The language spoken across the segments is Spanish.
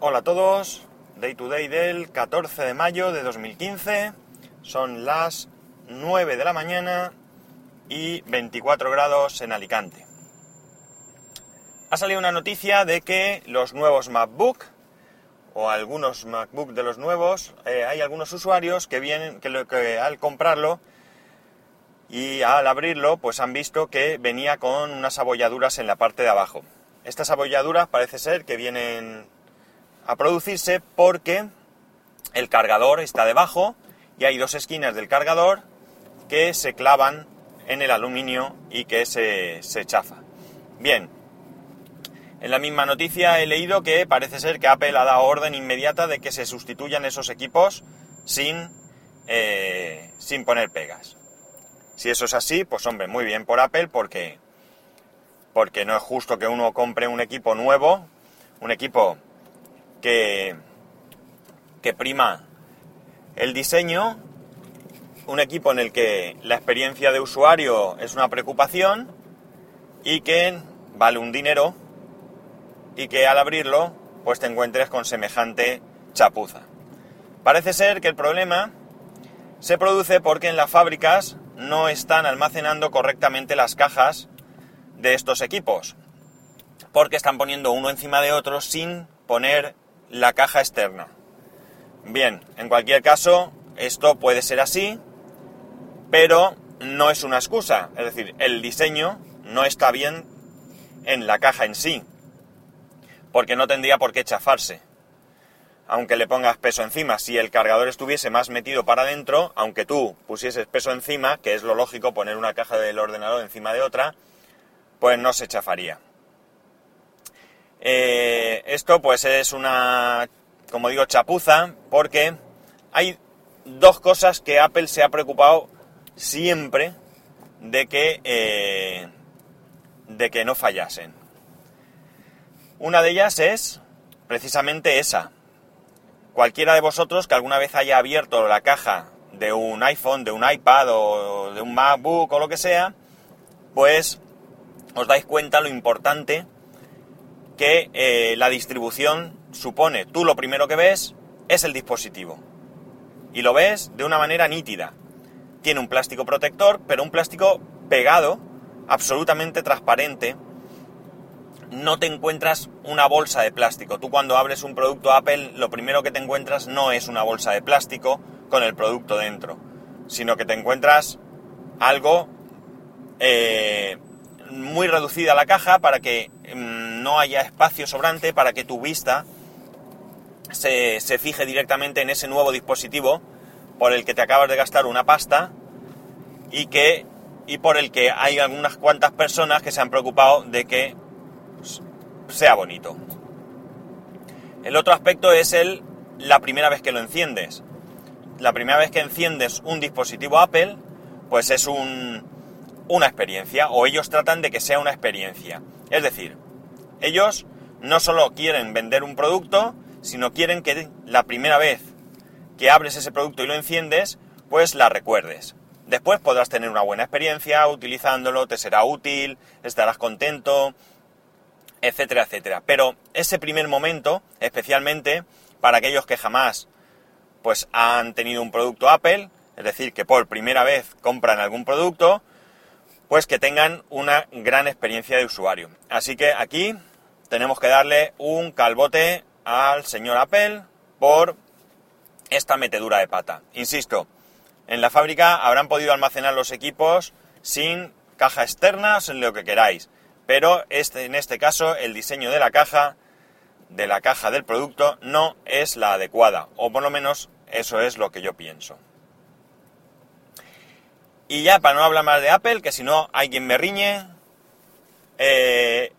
Hola a todos, Day to Day del 14 de mayo de 2015, son las 9 de la mañana y 24 grados en Alicante. Ha salido una noticia de que los nuevos MacBook o algunos MacBook de los nuevos, eh, hay algunos usuarios que vienen, que, al comprarlo y al abrirlo, pues han visto que venía con unas abolladuras en la parte de abajo. Estas abolladuras parece ser que vienen a producirse porque el cargador está debajo y hay dos esquinas del cargador que se clavan en el aluminio y que se, se chafa. Bien, en la misma noticia he leído que parece ser que Apple ha dado orden inmediata de que se sustituyan esos equipos sin, eh, sin poner pegas. Si eso es así, pues hombre, muy bien por Apple porque, porque no es justo que uno compre un equipo nuevo, un equipo que, que prima el diseño, un equipo en el que la experiencia de usuario es una preocupación y que vale un dinero y que al abrirlo pues te encuentres con semejante chapuza. Parece ser que el problema se produce porque en las fábricas no están almacenando correctamente las cajas de estos equipos, porque están poniendo uno encima de otro sin poner la caja externa. Bien, en cualquier caso, esto puede ser así, pero no es una excusa, es decir, el diseño no está bien en la caja en sí, porque no tendría por qué chafarse. Aunque le pongas peso encima, si el cargador estuviese más metido para adentro, aunque tú pusieses peso encima, que es lo lógico poner una caja del ordenador encima de otra, pues no se chafaría. Eh, esto pues es una, como digo, chapuza, porque hay dos cosas que Apple se ha preocupado siempre de que, eh, de que no fallasen. Una de ellas es precisamente esa. Cualquiera de vosotros que alguna vez haya abierto la caja de un iPhone, de un iPad o de un MacBook o lo que sea, pues os dais cuenta lo importante que eh, la distribución supone. Tú lo primero que ves es el dispositivo. Y lo ves de una manera nítida. Tiene un plástico protector, pero un plástico pegado, absolutamente transparente, no te encuentras una bolsa de plástico. Tú cuando abres un producto Apple, lo primero que te encuentras no es una bolsa de plástico con el producto dentro, sino que te encuentras algo eh, muy reducida la caja para que mm, no haya espacio sobrante, para que tu vista se, se fije directamente en ese nuevo dispositivo por el que te acabas de gastar una pasta y que y por el que hay algunas cuantas personas que se han preocupado de que sea bonito. El otro aspecto es el la primera vez que lo enciendes. La primera vez que enciendes un dispositivo Apple, pues es un, una experiencia, o ellos tratan de que sea una experiencia. Es decir, ellos no solo quieren vender un producto, sino quieren que la primera vez que abres ese producto y lo enciendes, pues la recuerdes. Después podrás tener una buena experiencia utilizándolo, te será útil, estarás contento, etcétera, etcétera. Pero ese primer momento, especialmente para aquellos que jamás pues han tenido un producto Apple, es decir, que por primera vez compran algún producto, pues que tengan una gran experiencia de usuario. Así que aquí tenemos que darle un calbote al señor Apple por esta metedura de pata. Insisto, en la fábrica habrán podido almacenar los equipos sin caja externa, sin lo que queráis pero este, en este caso el diseño de la caja, de la caja del producto, no es la adecuada, o por lo menos eso es lo que yo pienso. Y ya para no hablar más de Apple, que si no hay quien me riñe, eh,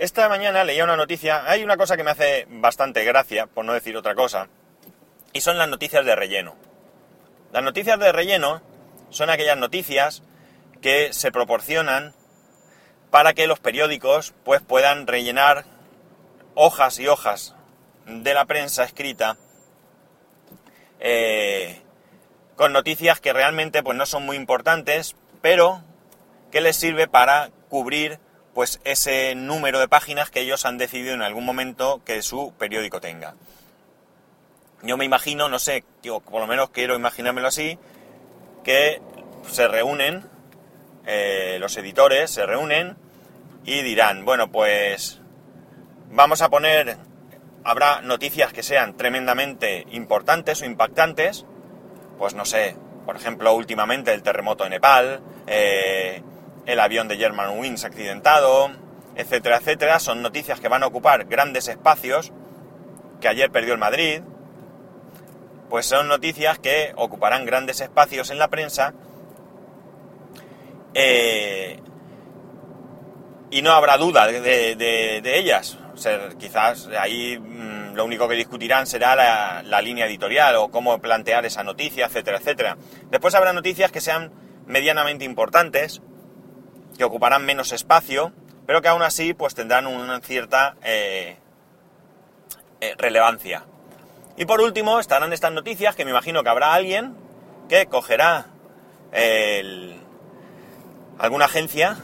esta mañana leía una noticia, hay una cosa que me hace bastante gracia, por no decir otra cosa, y son las noticias de relleno. Las noticias de relleno son aquellas noticias que se proporcionan para que los periódicos pues puedan rellenar hojas y hojas de la prensa escrita eh, con noticias que realmente pues no son muy importantes pero que les sirve para cubrir pues ese número de páginas que ellos han decidido en algún momento que su periódico tenga. Yo me imagino, no sé, yo por lo menos quiero imaginármelo así, que se reúnen, eh, los editores se reúnen y dirán, bueno, pues vamos a poner, habrá noticias que sean tremendamente importantes o impactantes, pues no sé, por ejemplo, últimamente el terremoto en Nepal, eh, el avión de Germanwings accidentado, etcétera, etcétera, son noticias que van a ocupar grandes espacios, que ayer perdió el Madrid, pues son noticias que ocuparán grandes espacios en la prensa eh, y no habrá duda de, ellas. quizás ahí mm, lo único que discutirán será la, la, línea editorial o cómo plantear esa noticia, etcétera, etcétera. Después habrá noticias que sean medianamente importantes, que ocuparán menos espacio, pero que aún así pues tendrán una cierta eh, eh, relevancia. Y por último estarán estas noticias que me imagino que habrá alguien que cogerá alguna agencia,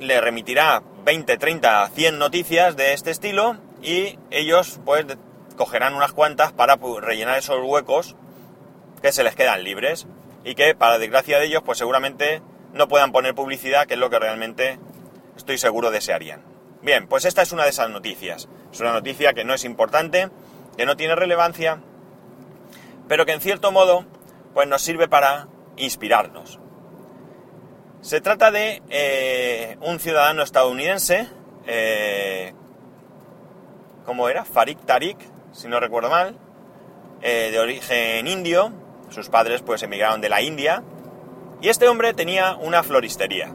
le remitirá 20, 30, 100 noticias de este estilo y ellos pues cogerán unas cuantas para pues, rellenar esos huecos que se les quedan libres y que para desgracia de ellos pues seguramente no puedan poner publicidad, que es lo que realmente estoy seguro desearían. Bien, pues esta es una de esas noticias. Es una noticia que no es importante, que no tiene relevancia, pero que en cierto modo pues nos sirve para inspirarnos. Se trata de eh, un ciudadano estadounidense, eh, ¿cómo era? Farik Tarik, si no recuerdo mal, eh, de origen indio. Sus padres pues emigraron de la India y este hombre tenía una floristería.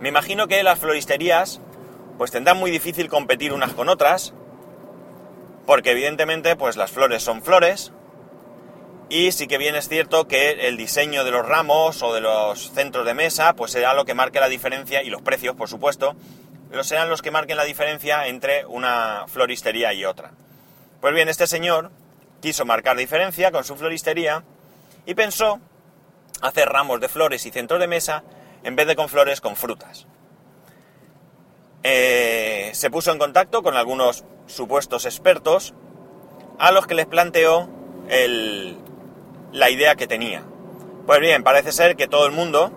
Me imagino que las floristerías pues tendrán muy difícil competir unas con otras, porque evidentemente pues las flores son flores, y sí que bien es cierto que el diseño de los ramos o de los centros de mesa pues será lo que marque la diferencia, y los precios por supuesto, serán los que marquen la diferencia entre una floristería y otra. Pues bien, este señor quiso marcar diferencia con su floristería y pensó hacer ramos de flores y centros de mesa en vez de con flores con frutas. Eh, se puso en contacto con algunos supuestos expertos a los que les planteó la idea que tenía. Pues bien, parece ser que todo el mundo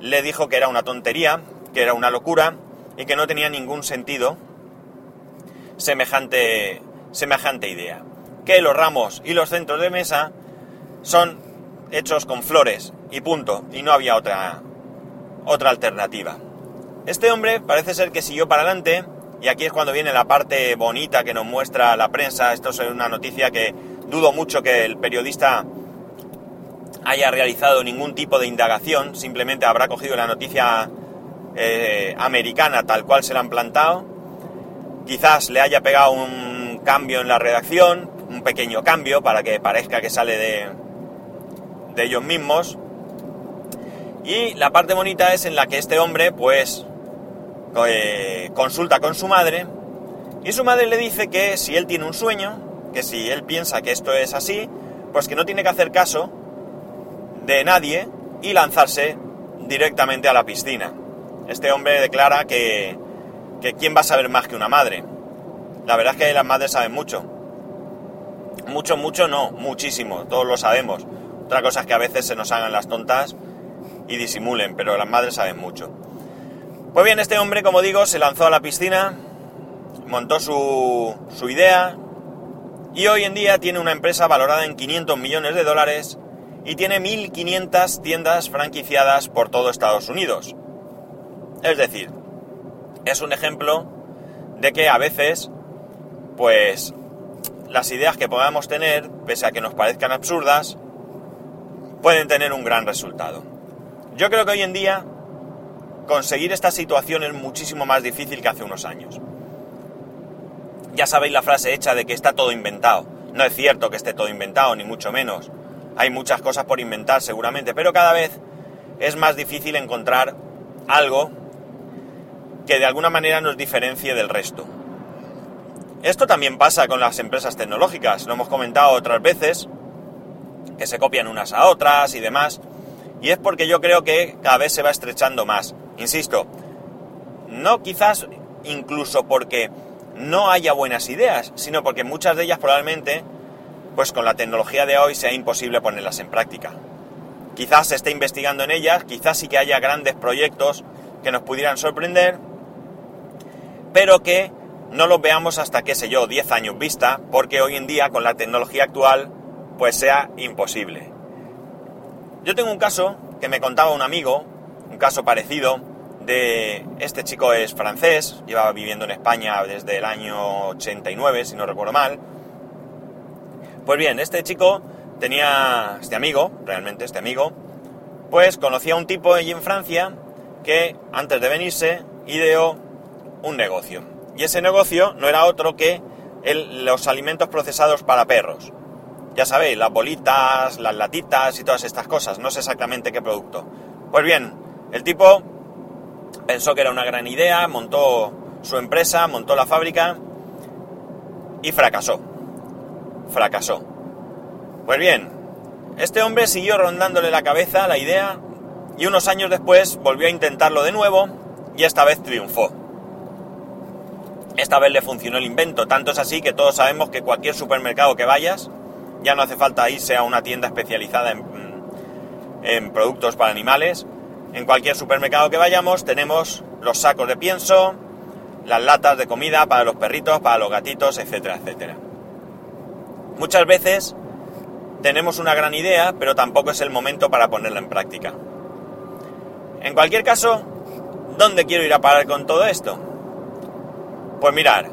le dijo que era una tontería, que era una locura y que no tenía ningún sentido semejante, semejante idea. Que los ramos y los centros de mesa son hechos con flores y punto, y no había otra, otra alternativa. Este hombre parece ser que siguió para adelante, y aquí es cuando viene la parte bonita que nos muestra la prensa. Esto es una noticia que dudo mucho que el periodista haya realizado ningún tipo de indagación, simplemente habrá cogido la noticia eh, americana tal cual se la han plantado. Quizás le haya pegado un cambio en la redacción, un pequeño cambio para que parezca que sale de, de ellos mismos. Y la parte bonita es en la que este hombre, pues, eh, consulta con su madre y su madre le dice que si él tiene un sueño, que si él piensa que esto es así, pues que no tiene que hacer caso de nadie y lanzarse directamente a la piscina. Este hombre declara que, que quién va a saber más que una madre. La verdad es que las madres saben mucho. Mucho, mucho no, muchísimo, todos lo sabemos. Otra cosa es que a veces se nos hagan las tontas y disimulen, pero las madres saben mucho. Pues bien, este hombre, como digo, se lanzó a la piscina, montó su, su idea y hoy en día tiene una empresa valorada en 500 millones de dólares y tiene 1.500 tiendas franquiciadas por todo Estados Unidos. Es decir, es un ejemplo de que a veces, pues, las ideas que podamos tener, pese a que nos parezcan absurdas, pueden tener un gran resultado. Yo creo que hoy en día conseguir esta situación es muchísimo más difícil que hace unos años. Ya sabéis la frase hecha de que está todo inventado. No es cierto que esté todo inventado, ni mucho menos. Hay muchas cosas por inventar seguramente, pero cada vez es más difícil encontrar algo que de alguna manera nos diferencie del resto. Esto también pasa con las empresas tecnológicas, lo hemos comentado otras veces, que se copian unas a otras y demás. Y es porque yo creo que cada vez se va estrechando más. Insisto, no quizás incluso porque no haya buenas ideas, sino porque muchas de ellas probablemente, pues con la tecnología de hoy sea imposible ponerlas en práctica. Quizás se esté investigando en ellas, quizás sí que haya grandes proyectos que nos pudieran sorprender, pero que no los veamos hasta, qué sé yo, 10 años vista, porque hoy en día con la tecnología actual, pues sea imposible. Yo tengo un caso que me contaba un amigo, un caso parecido, de este chico es francés, llevaba viviendo en España desde el año 89, si no recuerdo mal. Pues bien, este chico tenía, este amigo, realmente este amigo, pues conocía a un tipo allí en Francia que antes de venirse ideó un negocio. Y ese negocio no era otro que los alimentos procesados para perros. Ya sabéis, las bolitas, las latitas y todas estas cosas. No sé exactamente qué producto. Pues bien, el tipo pensó que era una gran idea, montó su empresa, montó la fábrica y fracasó. Fracasó. Pues bien, este hombre siguió rondándole la cabeza la idea y unos años después volvió a intentarlo de nuevo y esta vez triunfó. Esta vez le funcionó el invento, tanto es así que todos sabemos que cualquier supermercado que vayas, ya no hace falta irse a una tienda especializada en, en productos para animales, en cualquier supermercado que vayamos tenemos los sacos de pienso, las latas de comida para los perritos, para los gatitos, etcétera, etcétera. Muchas veces tenemos una gran idea, pero tampoco es el momento para ponerla en práctica. En cualquier caso, ¿dónde quiero ir a parar con todo esto? Pues mirar,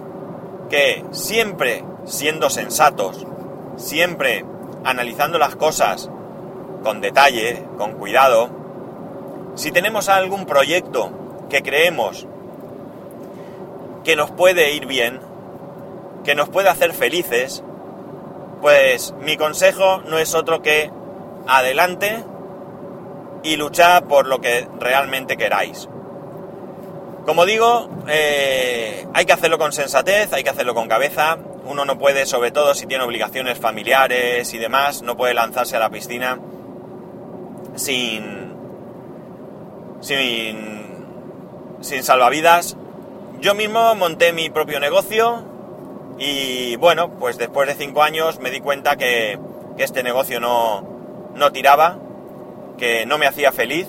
que siempre siendo sensatos, siempre analizando las cosas con detalle, con cuidado, si tenemos algún proyecto que creemos que nos puede ir bien, que nos puede hacer felices, pues mi consejo no es otro que adelante y luchar por lo que realmente queráis. Como digo, eh, hay que hacerlo con sensatez, hay que hacerlo con cabeza. Uno no puede, sobre todo si tiene obligaciones familiares y demás, no puede lanzarse a la piscina sin, sin, sin salvavidas. Yo mismo monté mi propio negocio y bueno, pues después de cinco años me di cuenta que, este negocio no, no tiraba, que no me hacía feliz,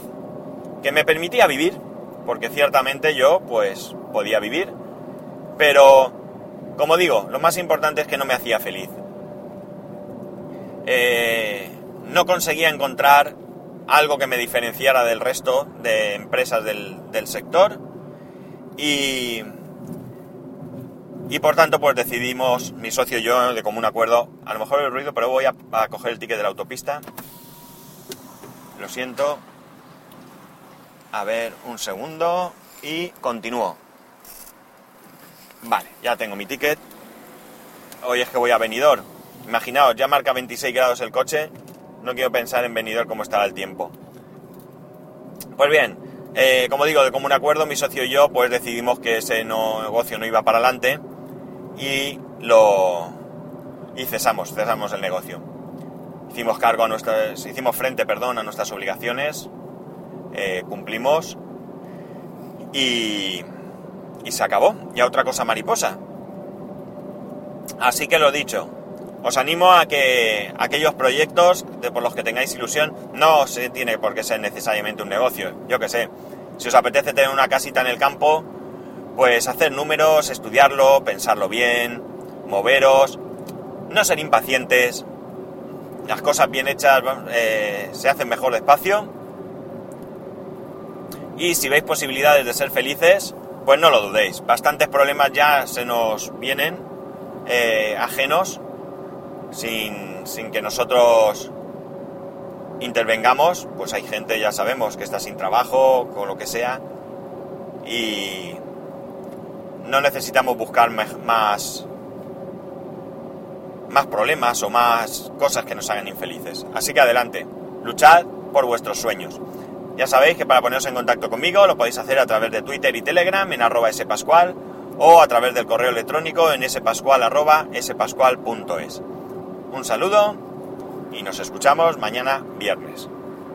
que me permitía vivir, porque ciertamente yo pues podía vivir, pero como digo, lo más importante es que no me hacía feliz. Eh, no conseguía encontrar algo que me diferenciara del resto de empresas del, sector y, y por tanto pues decidimos, mi socio y yo, de común acuerdo, a lo mejor el ruido, pero voy a, a coger el ticket de la autopista. Lo siento. A ver, un segundo y continúo. Vale, ya tengo mi ticket. Hoy es que voy a venidor. Imaginaos, ya marca 26 grados el coche no quiero pensar en venidor como estará el tiempo. Pues bien, eh, como digo, de común acuerdo, mi socio y yo pues decidimos que ese negocio no iba para adelante y lo y cesamos, cesamos el negocio. Hicimos cargo a nuestras, hicimos frente, perdón, a nuestras obligaciones, eh, cumplimos y, y se acabó. Ya otra cosa mariposa. Así que lo dicho, os animo a que aquellos proyectos de por los que tengáis ilusión, no se tiene por qué ser necesariamente un negocio, yo que sé. Si os apetece tener una casita en el campo, pues hacer números, estudiarlo, pensarlo bien, moveros, no ser impacientes. Las cosas bien hechas eh, se hacen mejor despacio. Y si veis posibilidades de ser felices, pues no lo dudéis. Bastantes problemas ya se nos vienen eh, ajenos sin, que nosotros intervengamos, pues hay gente, ya sabemos, que está sin trabajo, con lo que sea, y no necesitamos buscar más, más problemas o más cosas que nos hagan infelices. Así que adelante, luchad por vuestros sueños. Ya sabéis que para poneros en contacto conmigo lo podéis hacer a través de Twitter y Telegram en arroba spascual o a través del correo electrónico en spascual arroba. Un saludo y nos escuchamos mañana viernes.